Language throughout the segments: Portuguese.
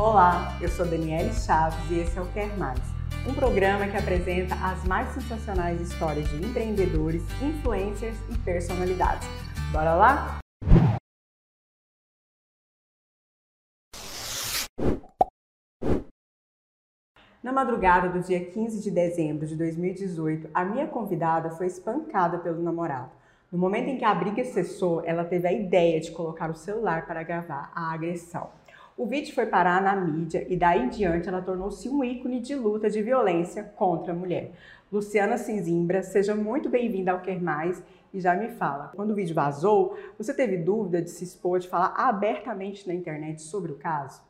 Olá, eu sou Daniele Chaves e esse é o Quer Mais, um programa que apresenta as mais sensacionais histórias de empreendedores, influencers e personalidades. Bora lá? Na madrugada do dia 15 de dezembro de 2018, a minha convidada foi espancada pelo namorado. No momento em que a briga cessou, ela teve a ideia de colocar o celular para gravar a agressão. O vídeo foi parar na mídia e daí em diante ela tornou-se um ícone de luta de violência contra a mulher. Luciana Cinzimbra, seja muito bem-vinda ao Quer Mais e já me fala, quando o vídeo vazou, você teve dúvida de se expor, de falar abertamente na internet sobre o caso?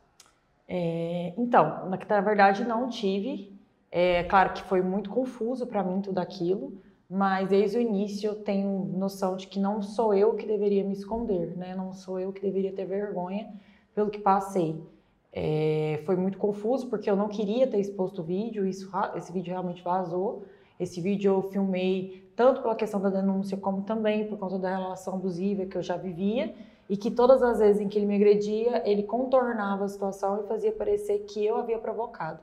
É, então, na verdade não tive. É claro que foi muito confuso para mim tudo aquilo, mas desde o início eu tenho noção de que não sou eu que deveria me esconder, né? Não sou eu que deveria ter vergonha pelo que passei. É, foi muito confuso porque eu não queria ter exposto o vídeo, isso, esse vídeo realmente vazou. Esse vídeo eu filmei tanto pela questão da denúncia, como também por conta da relação abusiva que eu já vivia e que todas as vezes em que ele me agredia, ele contornava a situação e fazia parecer que eu havia provocado.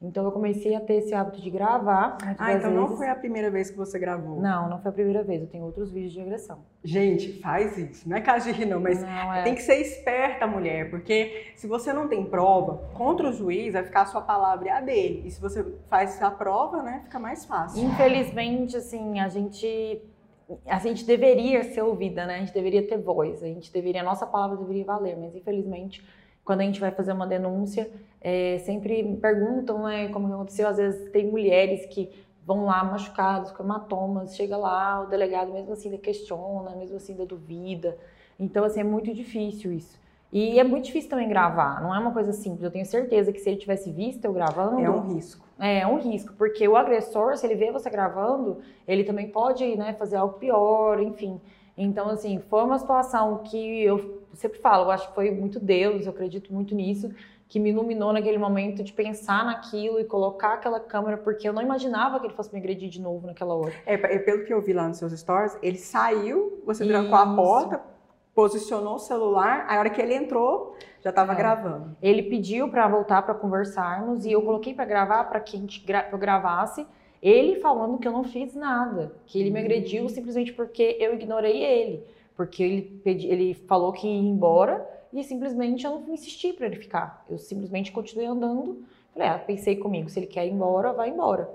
Então eu comecei a ter esse hábito de gravar. Ah, então vezes. não foi a primeira vez que você gravou? Não, não foi a primeira vez. Eu tenho outros vídeos de agressão. Gente, faz isso. Não é caso de rir, não, mas não, é... tem que ser esperta, mulher, porque se você não tem prova, contra o juiz vai ficar a sua palavra e a dele. E se você faz a prova, né, fica mais fácil. Infelizmente, assim, a gente a gente deveria ser ouvida, né? A gente deveria ter voz, a gente deveria, a nossa palavra deveria valer, mas infelizmente quando a gente vai fazer uma denúncia, é, sempre me perguntam né, como aconteceu. Às vezes tem mulheres que vão lá machucadas, com hematomas, chega lá, o delegado mesmo assim ainda questiona, mesmo assim ainda duvida. Então, assim, é muito difícil isso. E é muito difícil também gravar, não é uma coisa simples. Eu tenho certeza que se ele tivesse visto eu gravando. É um risco. É, é um risco, porque o agressor, se ele vê você gravando, ele também pode né, fazer algo pior, enfim. Então, assim, foi uma situação que eu sempre falo, eu acho que foi muito Deus, eu acredito muito nisso, que me iluminou naquele momento de pensar naquilo e colocar aquela câmera, porque eu não imaginava que ele fosse me agredir de novo naquela hora. É, é pelo que eu vi lá nos seus stories, ele saiu, você Isso. trancou a porta, posicionou o celular, a hora que ele entrou, já estava é. gravando. Ele pediu para voltar para conversarmos e eu coloquei para gravar para que a gente gra eu gravasse ele falando que eu não fiz nada, que ele me agrediu uhum. simplesmente porque eu ignorei ele, porque ele, pedi, ele falou que ia embora e simplesmente eu não insisti para ele ficar. Eu simplesmente continuei andando. Falei, ah, pensei comigo, se ele quer ir embora, vai embora.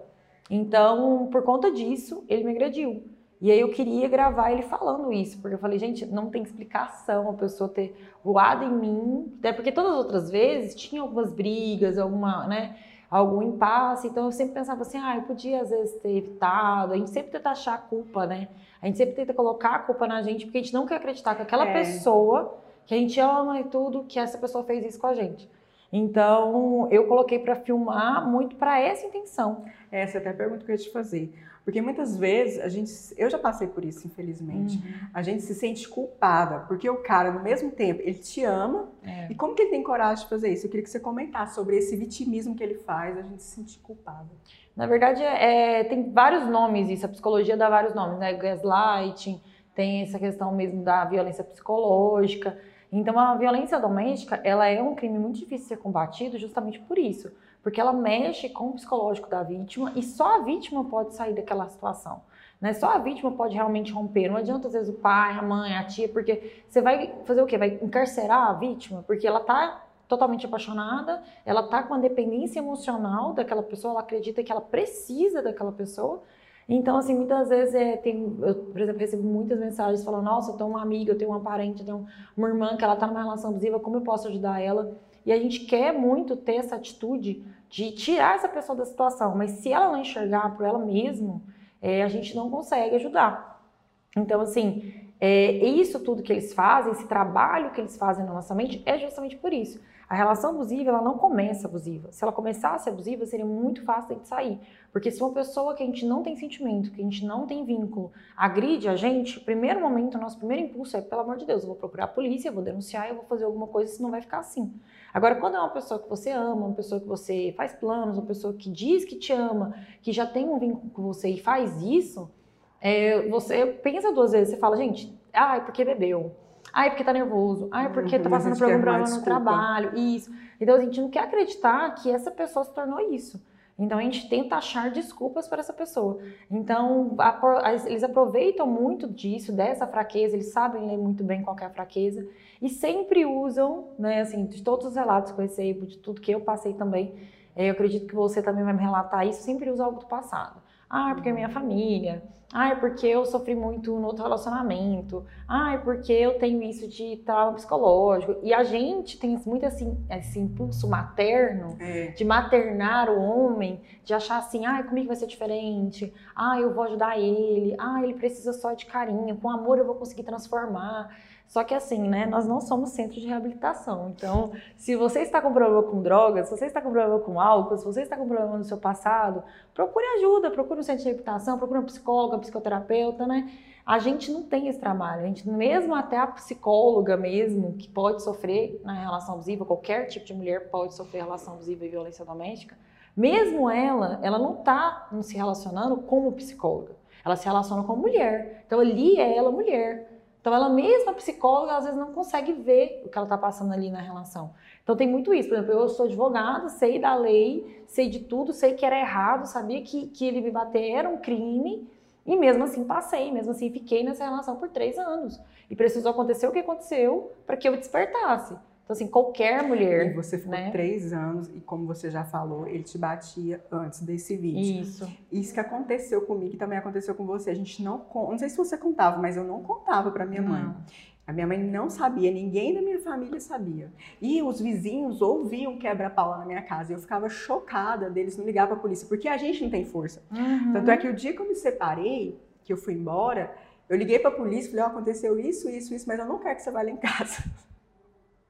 Então, por conta disso, ele me agrediu. E aí eu queria gravar ele falando isso, porque eu falei, gente, não tem explicação a pessoa ter voado em mim, até porque todas as outras vezes tinha algumas brigas, alguma, né? algum impasse. Então eu sempre pensava assim, ah, eu podia às vezes ter evitado. A gente sempre tenta achar a culpa, né? A gente sempre tenta colocar a culpa na gente, porque a gente não quer acreditar que aquela é. pessoa que a gente ama e tudo, que essa pessoa fez isso com a gente. Então, eu coloquei para filmar muito para essa intenção. Essa é até a pergunta que eu ia te fazer. Porque muitas vezes a gente, eu já passei por isso, infelizmente. Uhum. A gente se sente culpada, porque o cara, no mesmo tempo, ele te ama. É. E como que ele tem coragem de fazer isso? Eu queria que você comentasse sobre esse vitimismo que ele faz, a gente se sentir culpada. Na verdade, é, tem vários nomes isso. A psicologia dá vários nomes, né? Gaslighting, tem essa questão mesmo da violência psicológica. Então, a violência doméstica, ela é um crime muito difícil de ser combatido justamente por isso porque ela mexe com o psicológico da vítima e só a vítima pode sair daquela situação. Né? Só a vítima pode realmente romper. Não adianta, às vezes, o pai, a mãe, a tia, porque você vai fazer o quê? Vai encarcerar a vítima? Porque ela está totalmente apaixonada, ela está com a dependência emocional daquela pessoa, ela acredita que ela precisa daquela pessoa. Então, assim, muitas vezes é, tem, eu, por exemplo, recebo muitas mensagens falando: Nossa, eu tenho uma amiga, eu tenho uma parente, eu tenho uma irmã que ela está numa relação abusiva, como eu posso ajudar ela? E a gente quer muito ter essa atitude de tirar essa pessoa da situação, mas se ela não enxergar por ela mesma, é, a gente não consegue ajudar. Então, assim, é, isso tudo que eles fazem, esse trabalho que eles fazem na nossa mente, é justamente por isso. A relação abusiva, ela não começa abusiva. Se ela começasse abusiva, seria muito fácil de sair. Porque se uma pessoa que a gente não tem sentimento, que a gente não tem vínculo, agride a gente, primeiro momento, nosso primeiro impulso é, pelo amor de Deus, eu vou procurar a polícia, eu vou denunciar, eu vou fazer alguma coisa, senão vai ficar assim. Agora, quando é uma pessoa que você ama, uma pessoa que você faz planos, uma pessoa que diz que te ama, que já tem um vínculo com você e faz isso, é, você pensa duas vezes, você fala, gente, ah, é porque bebeu. Ah, é porque tá nervoso. Ah, é porque tá passando por algum problema no trabalho. Isso. Então a gente não quer acreditar que essa pessoa se tornou isso. Então a gente tenta achar desculpas para essa pessoa. Então a, eles aproveitam muito disso, dessa fraqueza, eles sabem ler muito bem qual é a fraqueza e sempre usam, né, assim, de todos os relatos que eu recebo, de tudo que eu passei também, eu acredito que você também vai me relatar isso, sempre usa algo do passado. Ah, é porque é minha família. Ah, é porque eu sofri muito no outro relacionamento. Ah, é porque eu tenho isso de trauma psicológico. E a gente tem muito assim, esse impulso materno é. de maternar o homem, de achar assim, ah, comigo vai ser diferente. Ah, eu vou ajudar ele. Ah, ele precisa só de carinho. Com amor eu vou conseguir transformar. Só que assim, né, nós não somos centro de reabilitação. Então, se você está com problema com drogas, se você está com problema com álcool, se você está com problema no seu passado, procure ajuda, procure um centro de reabilitação, procure um psicólogo, um psicoterapeuta, né? A gente não tem esse trabalho. A gente, mesmo até a psicóloga mesmo, que pode sofrer na relação abusiva, qualquer tipo de mulher pode sofrer relação abusiva e violência doméstica, mesmo ela, ela não está se relacionando como psicóloga. Ela se relaciona com mulher. Então ali é ela mulher. Então, ela mesma, psicóloga, às vezes não consegue ver o que ela está passando ali na relação. Então, tem muito isso. Por exemplo, eu sou advogada, sei da lei, sei de tudo, sei que era errado, sabia que, que ele me bater era um crime, e mesmo assim passei, mesmo assim fiquei nessa relação por três anos. E precisou acontecer o que aconteceu para que eu despertasse. Então, assim, qualquer mulher. E você ficou né? três anos, e como você já falou, ele te batia antes desse vídeo. Isso. Isso que aconteceu comigo e também aconteceu com você. A gente não. Não sei se você contava, mas eu não contava para minha não. mãe. A minha mãe não sabia, ninguém da minha família sabia. E os vizinhos ouviam quebra-pau na minha casa. E eu ficava chocada deles não ligar para a polícia, porque a gente não tem força. Uhum. Tanto é que o dia que eu me separei, que eu fui embora, eu liguei para a polícia, falei: oh, aconteceu isso, isso, isso, mas eu não quero que você vá lá em casa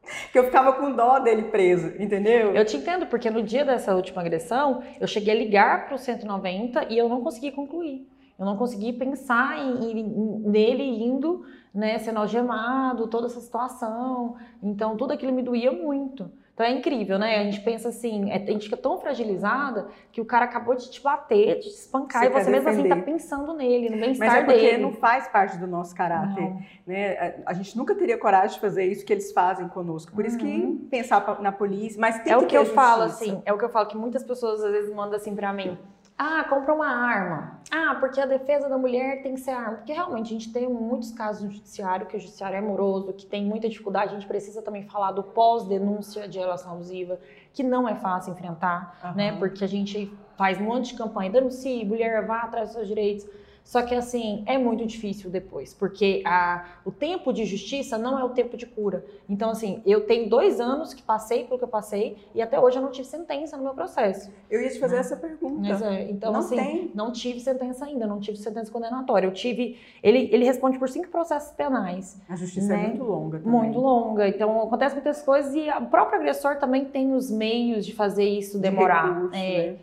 que eu ficava com dó dele preso, entendeu? Eu te entendo, porque no dia dessa última agressão, eu cheguei a ligar para o 190 e eu não consegui concluir. Eu não consegui pensar em, em, nele indo, né, sendo algemado, toda essa situação. Então, tudo aquilo me doía muito. Então é incrível, né? A gente pensa assim, é, a gente fica tão fragilizada que o cara acabou de te bater, de te espancar, você e você mesmo assim tá pensando nele, no bem-estar dele. Mas é porque não faz parte do nosso caráter, né? A, gente nunca teria coragem de fazer isso que eles fazem conosco. Por isso que uhum. pensar na polícia, mas tem é que o que eu falo assim, é o que eu falo que muitas pessoas às vezes mandam assim para mim. Ah, compra uma arma. Ah, porque a defesa da mulher tem que ser arma. Porque realmente a gente tem muitos casos no judiciário, que o judiciário é moroso, que tem muita dificuldade. A gente precisa também falar do pós-denúncia de relação abusiva, que não é fácil enfrentar, uhum. né? Porque a gente faz um monte de campanha, denuncie, mulher, vá atrás dos seus direitos. Só que assim, é muito difícil depois, porque a, o tempo de justiça não é o tempo de cura. Então, assim, eu tenho dois anos que passei pelo que eu passei e até hoje eu não tive sentença no meu processo. Eu ia te fazer né? essa pergunta. É, então, não assim, tem. não tive sentença ainda, não tive sentença condenatória. Eu tive. Ele, ele responde por cinco processos penais. A justiça é né? é muito longa também. Muito longa. Então, acontece muitas coisas e o próprio agressor também tem os meios de fazer isso demorar. De recurso, é. Né?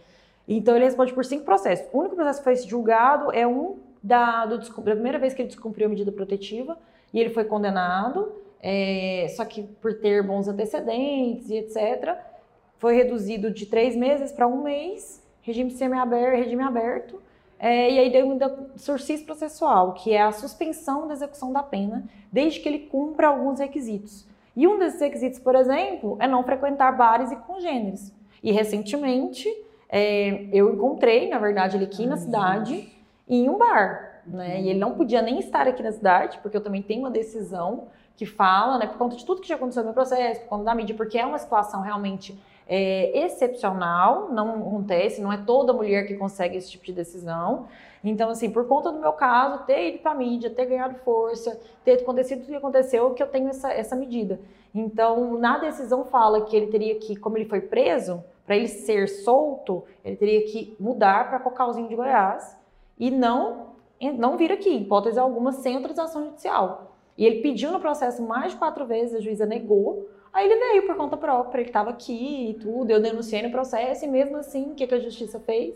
Então ele responde por cinco processos. O único processo que foi julgado é um da, do, da primeira vez que ele descumpriu a medida protetiva e ele foi condenado, é, só que por ter bons antecedentes e etc., foi reduzido de três meses para um mês, regime semi-aberto, regime aberto, é, e aí deu ainda sursis processual, que é a suspensão da execução da pena, desde que ele cumpra alguns requisitos. E um desses requisitos, por exemplo, é não frequentar bares e congêneres. E recentemente é, eu encontrei, na verdade, ele aqui na cidade, em um bar. Né? E ele não podia nem estar aqui na cidade, porque eu também tenho uma decisão que fala, né, por conta de tudo que já aconteceu no meu processo, por conta da mídia, porque é uma situação realmente é, excepcional, não acontece, não é toda mulher que consegue esse tipo de decisão. Então, assim, por conta do meu caso, ter ido para a mídia, ter ganhado força, ter acontecido tudo que aconteceu, que eu tenho essa, essa medida. Então, na decisão fala que ele teria que, como ele foi preso, para ele ser solto, ele teria que mudar para Cocalzinho de Goiás e não, não vir aqui, hipótese alguma, sem autorização judicial. E ele pediu no processo mais de quatro vezes, a juíza negou, aí ele veio por conta própria, ele estava aqui e tudo, eu denunciei no processo, e mesmo assim, o que, que a justiça fez?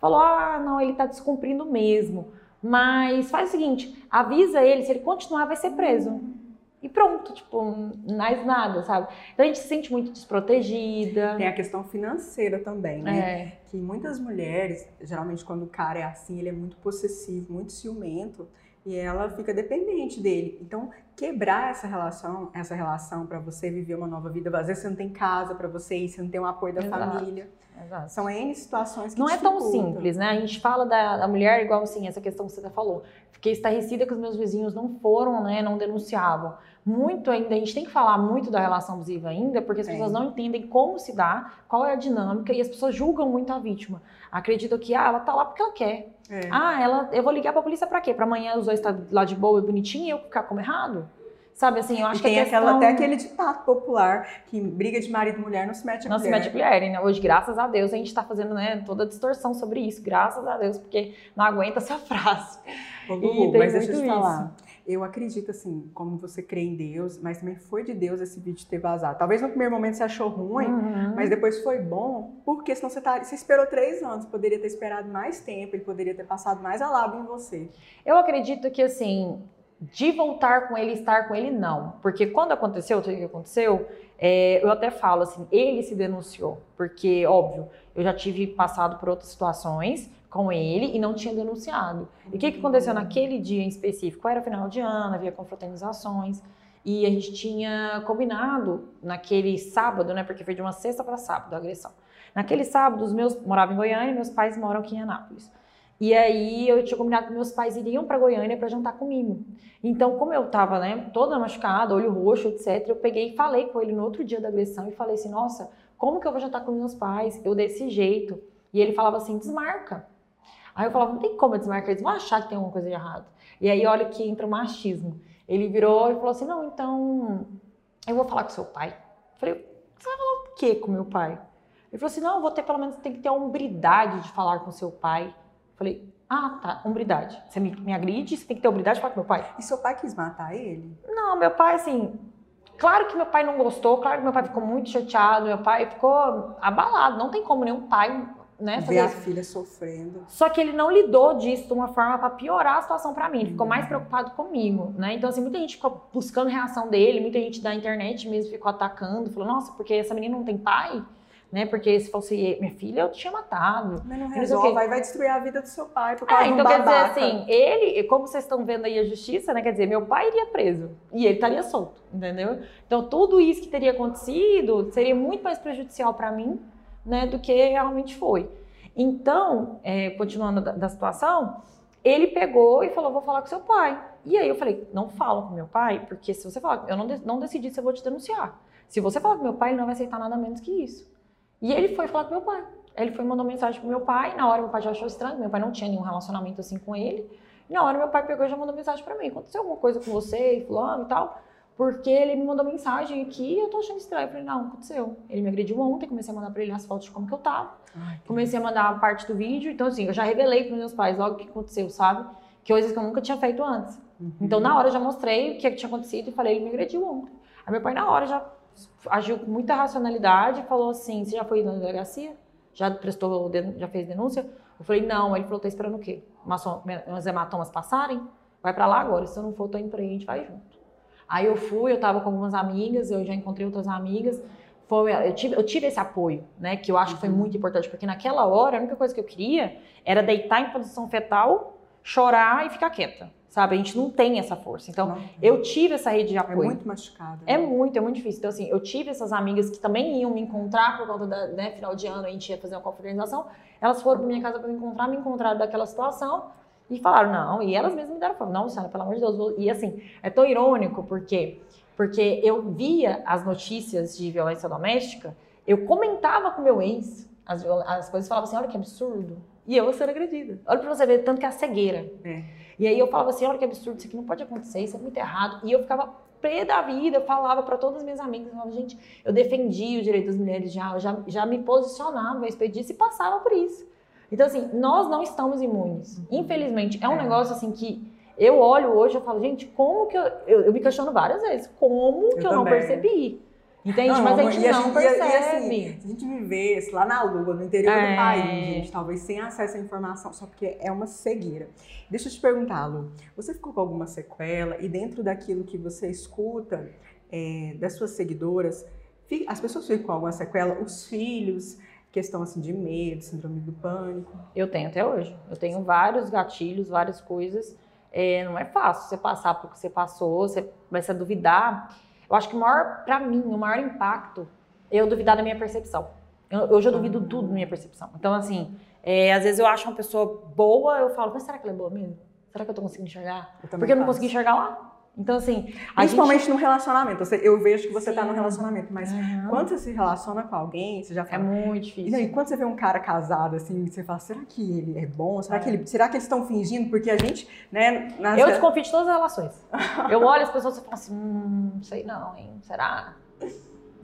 Falou, ah, não, ele está descumprindo mesmo. Mas faz o seguinte, avisa ele, se ele continuar, vai ser preso e pronto, tipo, mais nada, sabe? Então a gente se sente muito desprotegida. Tem a questão financeira também, né? É. Que muitas mulheres, geralmente quando o cara é assim, ele é muito possessivo, muito ciumento, e ela fica dependente dele. Então, quebrar essa relação, essa relação para você viver uma nova vida. Às vezes você não tem casa para você ir, você não tem o apoio da Exato. família. Exato. São N situações que Não é tão simples, né? A gente fala da, da mulher igual assim, essa questão que você falou. Fiquei estarrecida que os meus vizinhos não foram, né? Não denunciavam. Muito ainda, a gente tem que falar muito da relação abusiva ainda, porque as Tem. pessoas não entendem como se dá, qual é a dinâmica, e as pessoas julgam muito a vítima. Acreditam que, ah, ela tá lá porque ela quer. É. Ah, ela, eu vou ligar pra polícia pra quê? Pra amanhã os dois estar lá de boa e bonitinho e eu ficar como errado? Sabe assim, eu acho e que tem a aquela, questão... até aquele ditado popular que briga de marido e mulher não se mete a Não se colher. mete colher, né? Hoje, graças a Deus, a gente tá fazendo né, toda a distorção sobre isso. Graças a Deus, porque não aguenta essa frase. Ô, tem mas deixa eu te falar. Eu acredito, assim, como você crê em Deus, mas também foi de Deus esse vídeo ter vazado. Talvez no primeiro momento você achou ruim, Uhum. mas depois foi bom, porque senão você, tá, você esperou três anos, poderia ter esperado mais tempo, ele poderia ter passado mais a lábio em você. Eu acredito que, assim, de voltar com ele, estar com ele, não. Porque quando aconteceu tudo o que aconteceu, é, eu até falo assim, ele se denunciou. Porque, óbvio, eu já tive passado por outras situações com ele e não tinha denunciado. E o que, que aconteceu naquele dia em específico? Era final de ano, havia confraternizações. E a gente tinha combinado naquele sábado, né? Porque foi de uma sexta para sábado a agressão. Naquele sábado, os meus moravam em Goiânia e meus pais moram aqui em Anápolis. E aí eu tinha combinado que meus pais iriam para Goiânia para jantar comigo. Então, como eu tava, né, toda machucada, olho roxo, etc, eu peguei e falei com ele no outro dia da agressão e falei assim: "Nossa, como que eu vou jantar com meus pais? Eu desse jeito". E ele falava assim: "Desmarca". Aí eu falava: "Não tem como eu desmarcar, eles vão achar que tem alguma coisa de errado". E aí olha que entra o machismo. Ele virou e falou assim: "Não, então eu vou falar com seu pai". Eu falei: "Você vai falar o quê com meu pai?" Ele falou assim: "Não, eu vou ter pelo menos tem que ter a hombridade de falar com seu pai". Falei, ah, tá, hombridade. Você me, me agride, você tem que ter hombridade de falar com meu pai. E seu pai quis matar ele? Não, meu pai, assim, claro que meu pai não gostou, claro que meu pai ficou muito chateado, meu pai ficou abalado. Não tem como nenhum pai, né, Ver a isso. filha sofrendo. Só que ele não lidou disso de uma forma para piorar a situação para mim. Ele ficou mais preocupado comigo, né? Então, assim, muita gente ficou buscando reação dele, muita gente da internet mesmo ficou atacando, falou, nossa, porque essa menina não tem pai, né? Porque se fosse minha filha, eu tinha matado. Mas não resolve, vai, vai destruir a vida do seu pai por causa É, de um então quer dizer assim, ele, como vocês estão vendo aí a justiça, né? Quer dizer, meu pai iria preso e ele estaria solto, entendeu? Então tudo isso que teria acontecido seria muito mais prejudicial para mim, né, do que realmente foi. Então, é, continuando da, da situação, ele pegou e falou, vou falar com seu pai. E aí eu falei, não fala com meu pai, porque se você falar, eu não, de- não decidi se eu vou te denunciar. Se você falar com meu pai, ele não vai aceitar nada menos que isso. E ele foi falar com meu pai. Ele foi mandou mensagem pro meu pai. Na hora meu pai já achou estranho, meu pai não tinha nenhum relacionamento assim com ele. Na hora meu pai pegou e já mandou mensagem pra mim. Aconteceu alguma coisa com você e fulano e tal? Porque ele me mandou mensagem aqui e eu tô achando estranho. Eu falei, não, aconteceu. Ele me agrediu ontem, comecei a mandar pra ele as fotos de como que eu tava. Ai, Comecei a mandar a parte do vídeo. Então, assim, eu já revelei pros meus pais logo o que aconteceu, sabe? Que coisas que eu nunca tinha feito antes. Uhum. Então, na hora eu já mostrei o que tinha acontecido e falei, ele me agrediu ontem. Aí meu pai, na hora, já agiu com muita racionalidade e falou assim, você já foi na delegacia? Já prestou, já fez denúncia? Eu falei, não. Ele falou, tá esperando o quê? Umas, umas hematomas passarem? Vai pra lá agora. Se eu não for, tô indo pra aí, a gente vai junto. Aí eu fui, eu tava com algumas amigas, eu já encontrei outras amigas. Foi, eu, tive, eu tive esse apoio, né? Que eu acho que foi Uhum. muito importante, porque naquela hora a única coisa que eu queria era deitar em posição fetal, chorar e ficar quieta. Sabe? A gente não tem essa força. Então, Não, eu tive essa rede de é apoio. muito machucado. É né? muito, é muito difícil. Então, assim, eu tive essas amigas que também iam me encontrar por conta da, né, final de ano, a gente ia fazer uma confraternização. Elas foram pra minha casa para me encontrar, me encontraram daquela situação e falaram, não, e elas mesmas me deram, falaram, não, Luciana, pelo amor de Deus. vou-" E assim, é tão irônico, porque porque eu via as notícias de violência doméstica, eu comentava com meu ex as, as coisas, falava assim, olha que absurdo. E eu sendo agredida. Olha pra você ver, tanto que é a cegueira. É. E aí eu falava assim, olha que absurdo, isso aqui não pode acontecer, isso é muito errado. E eu ficava pé da vida, eu falava para todas as minhas amigas, eu falava, gente, eu defendi o direito das mulheres já, eu já, já me posicionava a respeito disso e passava por isso. Então, assim, nós não estamos imunes. Infelizmente, é um É. negócio assim que eu olho hoje e falo, gente, como que eu, eu. eu me questiono várias vezes, como que eu não percebi? Entende? Mas a gente não e- percebe. E, assim, se a gente vivesse lá na Lua, no interior É. do país, gente, talvez sem acesso à informação, só porque é uma cegueira. Deixa eu te perguntar, Lu, você ficou com alguma sequela e dentro daquilo que você escuta é, das suas seguidoras, as pessoas ficam com alguma sequela, os filhos, questão assim de medo, síndrome do pânico. Eu tenho até hoje. Eu tenho vários gatilhos, várias coisas. é, não é fácil você passar por que você passou, você vai se duvidar. Eu acho que o maior, para mim, o maior impacto é eu duvidar da minha percepção. Eu, eu já duvido tudo da minha percepção. Então, assim, é, às vezes eu acho uma pessoa boa, eu falo, mas será que ela é boa mesmo? Será que eu tô conseguindo enxergar? Porque eu não consegui enxergar lá. Então, assim. Principalmente gente... no relacionamento. Eu vejo que você Sim. tá no relacionamento, mas uhum. quando você se relaciona com alguém, você já fala. É muito difícil. E quando você vê um cara casado, assim, você fala, será que ele é bom? Será, é. que, ele, será que eles estão fingindo? Porque a gente, né. Nas... Eu desconfio de todas as relações. eu olho as pessoas e falo assim, hum, não sei não, hein? Será?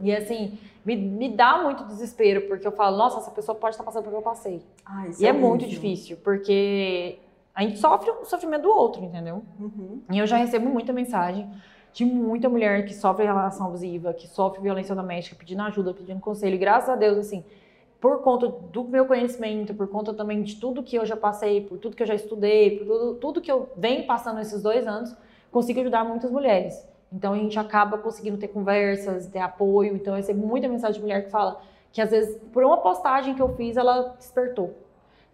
E assim, me, me dá muito desespero, porque eu falo, nossa, essa pessoa pode estar passando pelo que eu passei. Ah, e é, é muito difícil, porque a gente sofre o sofrimento do outro, entendeu? Uhum. E eu já recebo muita mensagem de muita mulher que sofre relação abusiva, que sofre violência doméstica, pedindo ajuda, pedindo conselho. E graças a Deus, assim, por conta do meu conhecimento, por conta também de tudo que eu já passei, por tudo que eu já estudei, por tudo, tudo que eu venho passando nesses dois anos, consigo ajudar muitas mulheres. Então a gente acaba conseguindo ter conversas, ter apoio. Então eu recebo muita mensagem de mulher que fala que às vezes por uma postagem que eu fiz ela despertou.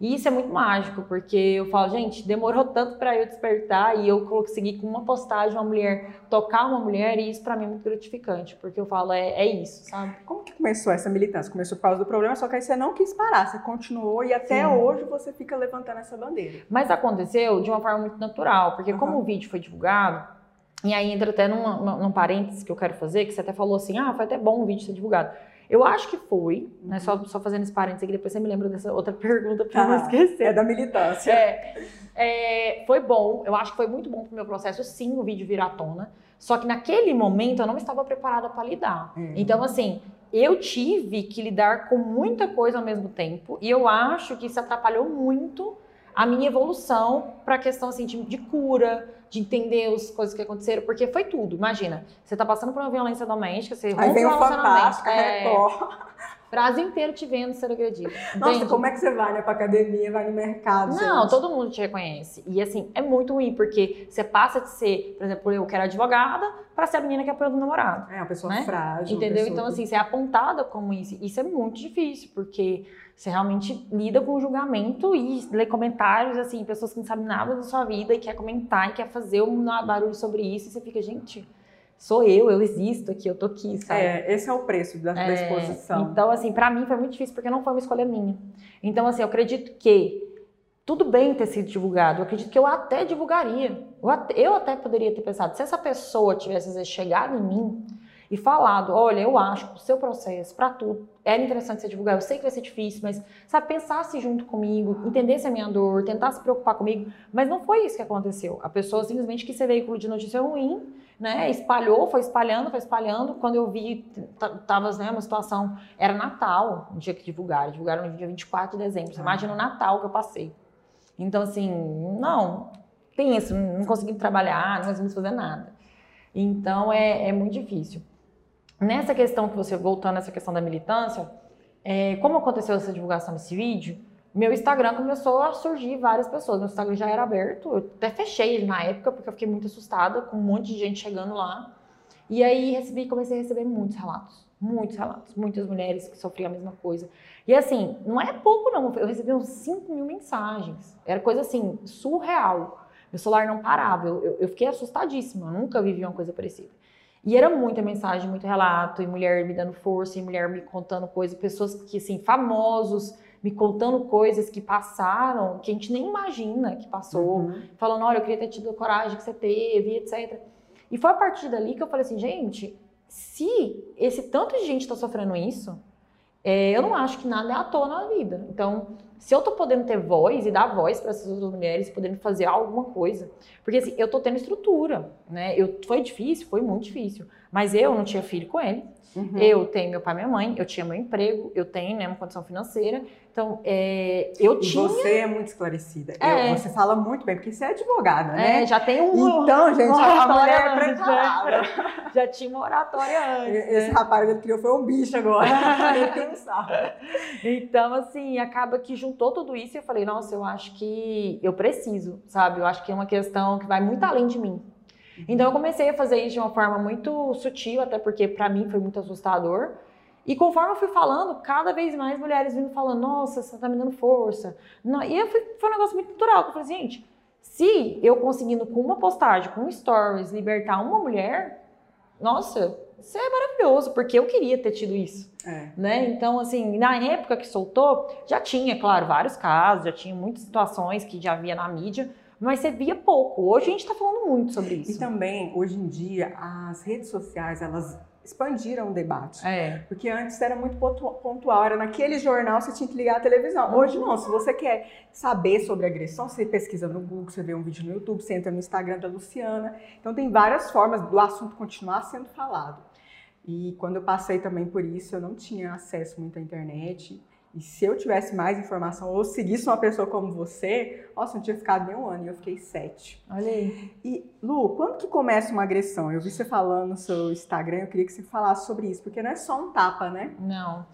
E isso é muito mágico, porque eu falo, gente, demorou tanto para eu despertar e eu consegui com uma postagem uma mulher tocar uma mulher e isso para mim é muito gratificante, porque eu falo, é, é, isso, sabe? Como que começou essa militância? Começou por causa do problema, só que aí você não quis parar, você continuou e até Sim. hoje você fica levantando essa bandeira. Mas aconteceu de uma forma muito natural, porque uhum. como o vídeo foi divulgado, e aí entra até num, num parênteses que eu quero fazer, que você até falou assim, ah, foi até bom o vídeo ser divulgado. Eu acho que foi, né? Só, só fazendo esse parênteses aqui, depois você me lembra dessa outra pergunta para ah, não esquecer. É da militância. É, é, foi bom, eu acho que foi muito bom pro meu processo, sim, o vídeo vir à tona. Só que naquele momento eu não estava preparada para lidar. Uhum. Então, assim, eu tive que lidar com muita coisa ao mesmo tempo, e eu acho que isso atrapalhou muito a minha evolução para a questão assim, de, de, cura, de entender as coisas que aconteceram, porque foi tudo. Imagina, você está passando por uma violência doméstica, você rompe um relacionamento. É, Brasil inteiro te vendo ser agredido. Nossa, Entende? como é que você vai, né, pra academia, vai no mercado? Não, gente? todo mundo te reconhece. E assim, é muito ruim, porque você passa de ser, por exemplo, eu que era advogada, pra ser a menina que apoia do namorado. É, uma pessoa né? frágil. Entendeu? Pessoa então, assim, você é apontada como isso. Isso é muito difícil, porque você realmente lida com o julgamento e lê comentários, assim, pessoas que não sabem nada da sua vida e quer comentar e quer fazer um barulho sobre isso, e você fica, gente sou eu, eu existo aqui, eu tô aqui, sabe? É, esse é o preço da, é, da exposição. Então, assim, para mim foi muito difícil porque não foi uma escolha minha. Então, assim, eu acredito que tudo bem ter sido divulgado, eu acredito que eu até divulgaria. Eu até, eu até poderia ter pensado, se essa pessoa tivesse vezes, chegado em mim e falado, olha, eu acho que o seu processo, para tudo, era interessante ser divulgado, eu sei que vai ser difícil, mas, sabe, pensasse junto comigo, entendesse a minha dor, tentar se preocupar comigo, mas não foi isso que aconteceu. A pessoa simplesmente quis ser veículo de notícia ruim, né? Espalhou, foi espalhando, foi espalhando. Quando eu vi, tava né, uma situação. Era Natal, o dia que divulgaram. Divulgaram no dia 24 de dezembro. Você ah. imagina o Natal que eu passei. Então, assim, não, tem isso, não conseguimos trabalhar, não conseguimos fazer nada. Então, é, é muito difícil. Nessa questão que você, voltando nessa questão da militância, é, como aconteceu essa divulgação desse vídeo, meu Instagram começou a surgir várias pessoas. Meu Instagram já era aberto, eu até fechei ele na época, porque eu fiquei muito assustada com um monte de gente chegando lá. E aí recebi, comecei a receber muitos relatos, muitos relatos, muitas mulheres que sofriam a mesma coisa. E assim, não é pouco não, eu recebi uns 5 mil mensagens. Era coisa assim, surreal. Meu celular não parava, eu, eu fiquei assustadíssima, eu nunca vivi uma coisa parecida. E era muita mensagem, muito relato, e mulher me dando força, e mulher me contando coisas, pessoas que, assim, famosos, me contando coisas que passaram, que a gente nem imagina que passou, uhum. falando, olha, eu queria ter tido a coragem que você teve, etc. E foi a partir dali que eu falei assim, gente, se esse tanto de gente está sofrendo isso, é, eu não acho que nada é à toa na vida. Então, se eu tô podendo ter voz e dar voz para essas outras mulheres, podendo fazer alguma coisa, porque assim, eu tô tendo estrutura, né? Eu, foi difícil, foi muito difícil, mas eu não tinha filho com ele, Uhum. Eu tenho meu pai e minha mãe, eu tinha meu emprego, eu tenho né, uma condição financeira. Então, é, eu tinha. Você é muito esclarecida. É. Eu, você fala muito bem, porque você é advogada, né? É, já tem um. Então, gente, a mulher é preparada. Já, já tinha uma oratória antes. Esse né? rapaz ele criou foi um bicho agora. ele sabe. Então, assim, acaba que juntou tudo isso e eu falei, nossa, eu acho que eu preciso, sabe? Eu acho que é uma questão que vai muito além de mim. Então eu comecei a fazer isso de uma forma muito sutil, até porque para mim foi muito assustador. E conforme eu fui falando, cada vez mais mulheres vindo falando, nossa, você tá me dando força. E eu fui, foi um negócio muito natural, eu falei, gente, Se eu conseguindo com uma postagem, com um stories, libertar uma mulher, nossa, isso é maravilhoso, porque eu queria ter tido isso. É. Né? Então, assim, na época que soltou, já tinha, claro, vários casos, já tinha muitas situações que já havia na mídia, mas você via pouco. Hoje a gente está falando muito sobre isso. E também, hoje em dia, as redes sociais, elas expandiram o debate. É. Porque antes era muito pontual, era naquele jornal você tinha que ligar a televisão. Hoje não, se você quer saber sobre agressão, você pesquisa no Google, você vê um vídeo no YouTube, você entra no Instagram da Luciana. Então tem várias formas do assunto continuar sendo falado. E quando eu passei também por isso, eu não tinha acesso muito à internet. E se eu tivesse mais informação ou seguisse uma pessoa como você, nossa, não tinha ficado nem um ano e eu fiquei sete. Olha aí. E, Lu, quando que começa uma agressão? Eu vi você falando no seu Instagram, eu queria que você falasse sobre isso, porque não é só um tapa, né? Não.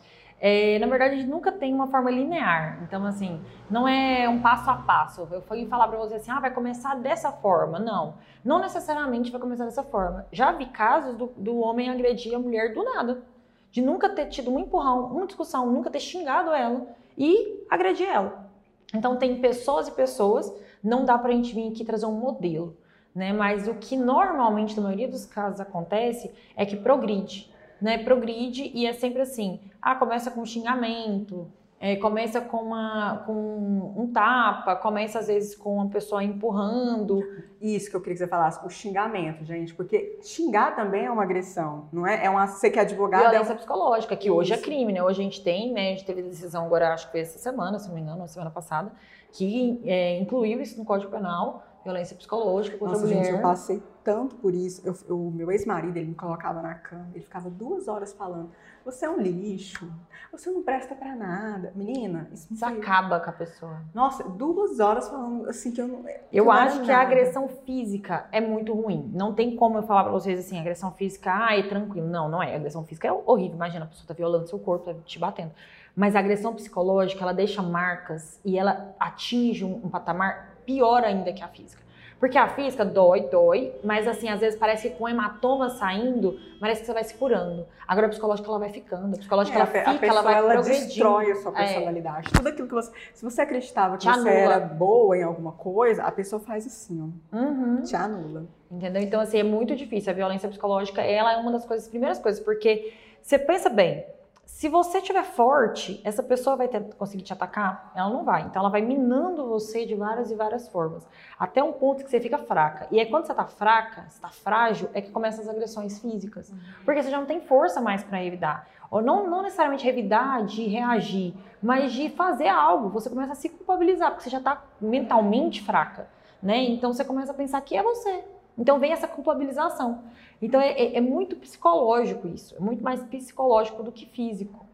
É, na verdade, a gente nunca tem uma forma linear. Então, assim, não é um passo a passo. Eu fui falar para você assim, ah, vai começar dessa forma. Não, não necessariamente vai começar dessa forma. Já vi casos do, do homem agredir a mulher do nada. De nunca ter tido um empurrão, uma discussão, nunca ter xingado ela e agredir ela. Então, tem pessoas e pessoas, não dá pra gente vir aqui trazer um modelo. Né? Mas o que normalmente, na maioria dos casos, acontece é que progride né, progride e é sempre assim, ah, começa com xingamento, é, começa com, uma, com um tapa, começa às vezes com uma pessoa empurrando. Isso que eu queria que você falasse, o xingamento, gente, porque xingar também é uma agressão, não é? É uma, você que é advogado... Violência é psicológica, que Isso. hoje é crime, né? Hoje a gente tem, né, a gente teve decisão agora, acho que foi essa semana, se não me engano, semana passada, que é, incluiu isso no Código Penal, violência psicológica contra Nossa, a mulher. Gente, eu passei tanto por isso. Eu, eu, o meu ex-marido, ele me colocava na cama, ele ficava duas horas falando: você é um lixo, você não presta para nada. Menina, isso, isso acaba com a pessoa. Nossa, duas horas falando assim que eu não. Que eu acho que nada. a agressão física é muito ruim. Não tem como eu falar para vocês assim: agressão física, ah, é tranquilo. Não, não é. A agressão física é horrível. Imagina, a pessoa tá violando seu corpo, tá te batendo. Mas a agressão psicológica, ela deixa marcas e ela atinge um, um patamar pior ainda que a física. Porque a física dói, dói, mas assim, às vezes parece que com hematoma saindo, parece que você vai se curando. Agora a psicológica ela vai ficando, a psicológica é, ela fica, pessoa, ela vai ela progredindo. destrói a sua é. personalidade. É. Tudo aquilo que você, se você acreditava que te você anula. era boa em alguma coisa, a pessoa faz assim, ó. Uhum. Te anula. Entendeu? Então assim, é muito difícil. A violência psicológica, ela é uma das coisas, primeiras coisas, porque você pensa bem, se você estiver forte, essa pessoa vai ter, conseguir te atacar? Ela não vai. Então ela vai minando você de várias e várias formas. Até um ponto que você fica fraca. E aí quando você está fraca, você está frágil, é que começam as agressões físicas. Uhum. Porque você já não tem força mais para revidar. Ou não, não necessariamente revidar de reagir, mas de fazer algo. Você começa a se culpabilizar, porque você já está mentalmente fraca. Né? Então você começa a pensar que é você. Então vem essa culpabilização. Então é, é, é, muito psicológico isso, é muito mais psicológico do que físico.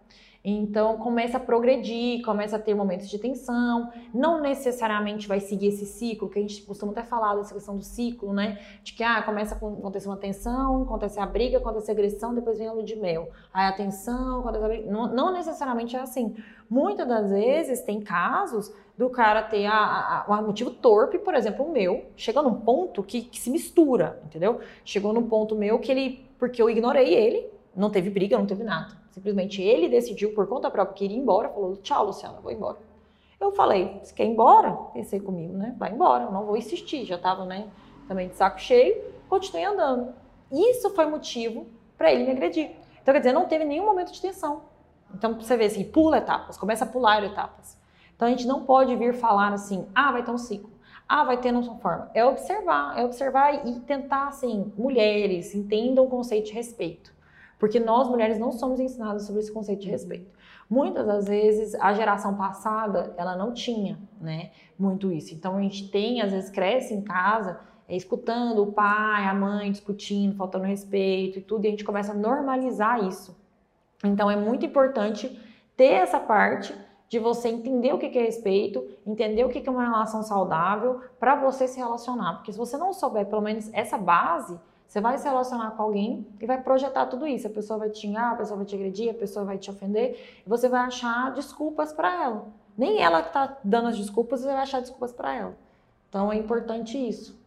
Então começa a progredir, começa a ter momentos de tensão, não necessariamente vai seguir esse ciclo, que a gente costuma até falar dessa questão do ciclo, né? De que ah, começa a acontecer uma tensão, acontece a briga, acontece a agressão, depois vem a lua de mel. Aí a tensão, acontece a briga. Não, não necessariamente é assim. Muitas das vezes tem casos do cara ter a, a, um motivo torpe, por exemplo, o meu, chega num ponto que, que se mistura, entendeu? Chegou num ponto meu que ele, porque eu ignorei ele, não teve briga, não teve nada. Simplesmente ele decidiu por conta própria que iria embora, falou: tchau, Luciana, vou embora. Eu falei: você quer ir embora? Pensei comigo, né? Vai embora, eu não vou insistir. Já tava, né, também de saco cheio, continuei andando. Isso foi motivo para ele me agredir. Então, quer dizer, não teve nenhum momento de tensão. Então, você vê assim, pula etapas, começa a pular etapas. Então a gente não pode vir falar assim, ah, vai ter um ciclo. Ah, vai ter não forma. É observar, é observar e tentar, assim, mulheres entendam o conceito de respeito. Porque nós, mulheres, não somos ensinadas sobre esse conceito de respeito. Muitas das vezes, a geração passada, ela não tinha, né, muito isso. Então, a gente tem, às vezes, cresce em casa, é, escutando o pai, a mãe discutindo, faltando respeito e tudo, e a gente começa a normalizar isso. Então, é muito importante ter essa parte de você entender o que é respeito, entender o que é uma relação saudável para você se relacionar. Porque se você não souber pelo menos essa base, você vai se relacionar com alguém e vai projetar tudo isso. A pessoa vai te xingar, a pessoa vai te agredir, a pessoa vai te ofender, e você vai achar desculpas para ela. Nem ela que está dando as desculpas, você vai achar desculpas para ela. Então é importante isso.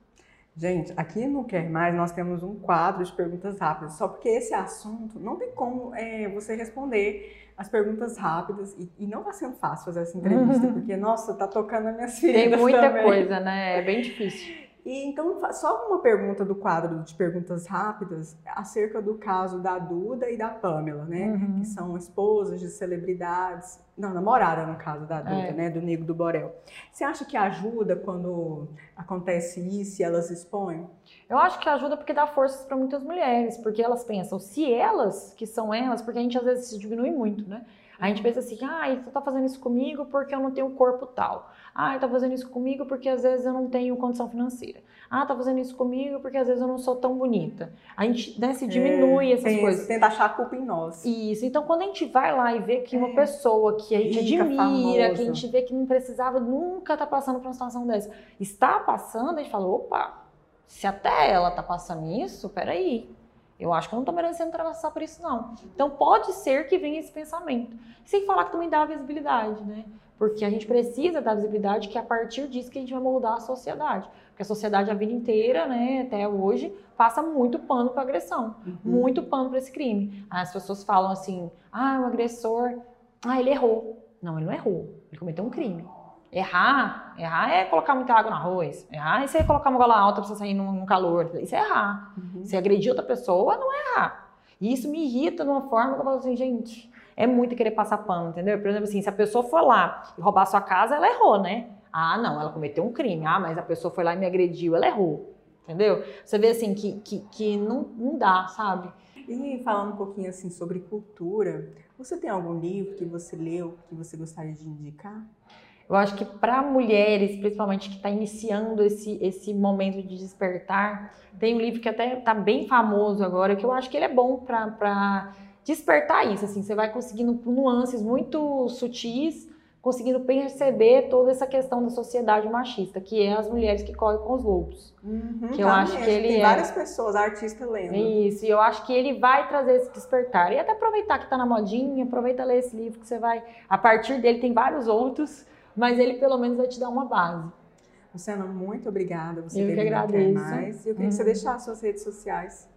Gente, aqui no Quer Mais nós temos um quadro de perguntas rápidas, só porque esse assunto não tem como é, você responder as perguntas rápidas. E, e não está sendo fácil fazer essa entrevista, uhum. porque, nossa, tá tocando nas minhas feridas Tem muita também. coisa, né? É bem difícil. E então, só uma pergunta do quadro de perguntas rápidas acerca do caso da Duda e da Pamela, né? Uhum. Que são esposas de celebridades. Não, namorada no caso da Duda, é. né? Do Nego do Borel. Você acha que ajuda quando acontece isso e elas expõem? Eu acho que ajuda porque dá forças para muitas mulheres, porque elas pensam, se elas, que são elas, porque a gente às vezes se diminui muito, né? A gente pensa assim, ah, ele tá fazendo isso comigo porque eu não tenho corpo tal. Ah, ele tá fazendo isso comigo porque às vezes eu não tenho condição financeira. Ah, tá fazendo isso comigo porque às vezes eu não sou tão bonita. A gente né, se é, diminui é, essas tem, coisas. Tenta achar a culpa em nós. Isso. Então, quando a gente vai lá e vê que uma é. pessoa que a gente Rica, admira, famosa. que a gente vê que não precisava nunca tá passando por uma situação dessa, está passando, a gente fala, opa, se até ela tá passando isso, peraí, eu acho que eu não estou merecendo atravessar por isso, não. Então, pode ser que venha esse pensamento. Sem falar que também dá visibilidade, né? Porque a gente precisa da visibilidade, que é a partir disso que a gente vai moldar a sociedade. Porque a sociedade a vida inteira, né, até hoje, passa muito pano para agressão. Uhum. Muito pano para esse crime. As pessoas falam assim, ah, o agressor, ah, ele errou. Não, ele não errou. Ele cometeu um crime. Errar, errar é colocar muita água no arroz. Errar é você colocar uma gola alta pra você sair num, calor. Isso é errar. Uhum. Se agredir outra pessoa, não é errar. E isso me irrita de uma forma que eu falo assim, gente, é muito querer passar pano, entendeu? Por exemplo, assim, se a pessoa for lá e roubar sua casa, ela errou, né? Ah, não, ela cometeu um crime. Ah, mas a pessoa foi lá e me agrediu, ela errou. Entendeu? Você vê assim que, que, que não, não dá, sabe? E falando um pouquinho assim sobre cultura, você tem algum livro que você leu que você gostaria de indicar? Eu acho que para mulheres, principalmente que está iniciando esse, esse momento de despertar, tem um livro que até está bem famoso agora, que eu acho que ele é bom para despertar isso. Assim, você vai conseguindo nuances muito sutis, conseguindo perceber toda essa questão da sociedade machista, que é as mulheres que correm com os lobos. Uhum, que eu tá acho que ele tem é... várias pessoas, artistas lendo. Isso, e eu acho que ele vai trazer esse despertar. E até aproveitar que está na modinha, aproveita ler esse livro que você vai. A partir dele tem vários outros mas ele pelo menos vai te dar uma base. Luciana, muito obrigada. Você eu que agradeço. Mais. Eu queria que você uhum. deixasse suas redes sociais.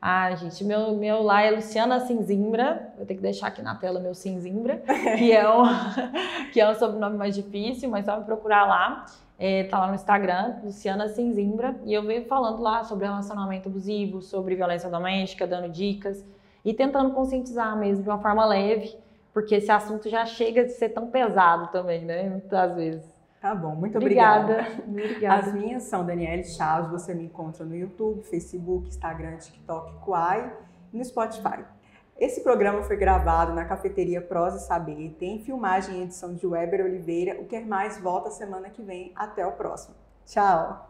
Ah, gente, meu, meu lá é Luciana Cinzimbra. Vou ter que deixar aqui na tela meu Cinzimbra, que é o, que é o sobrenome mais difícil, mas só me procurar lá. É, tá lá no Instagram, Luciana Cinzimbra, e eu venho falando lá sobre relacionamento abusivo, sobre violência doméstica, dando dicas e tentando conscientizar mesmo de uma forma leve porque esse assunto já chega de ser tão pesado também, né? Muitas vezes. Tá bom, muito obrigada. Obrigada. As minhas são Daniele Chaves, você me encontra no YouTube, Facebook, Instagram, TikTok, Quai e no Spotify. Esse programa foi gravado na cafeteria Prosa e Saber, tem filmagem e edição de Weber Oliveira. O Quer Mais volta semana que vem. Até o próximo. Tchau!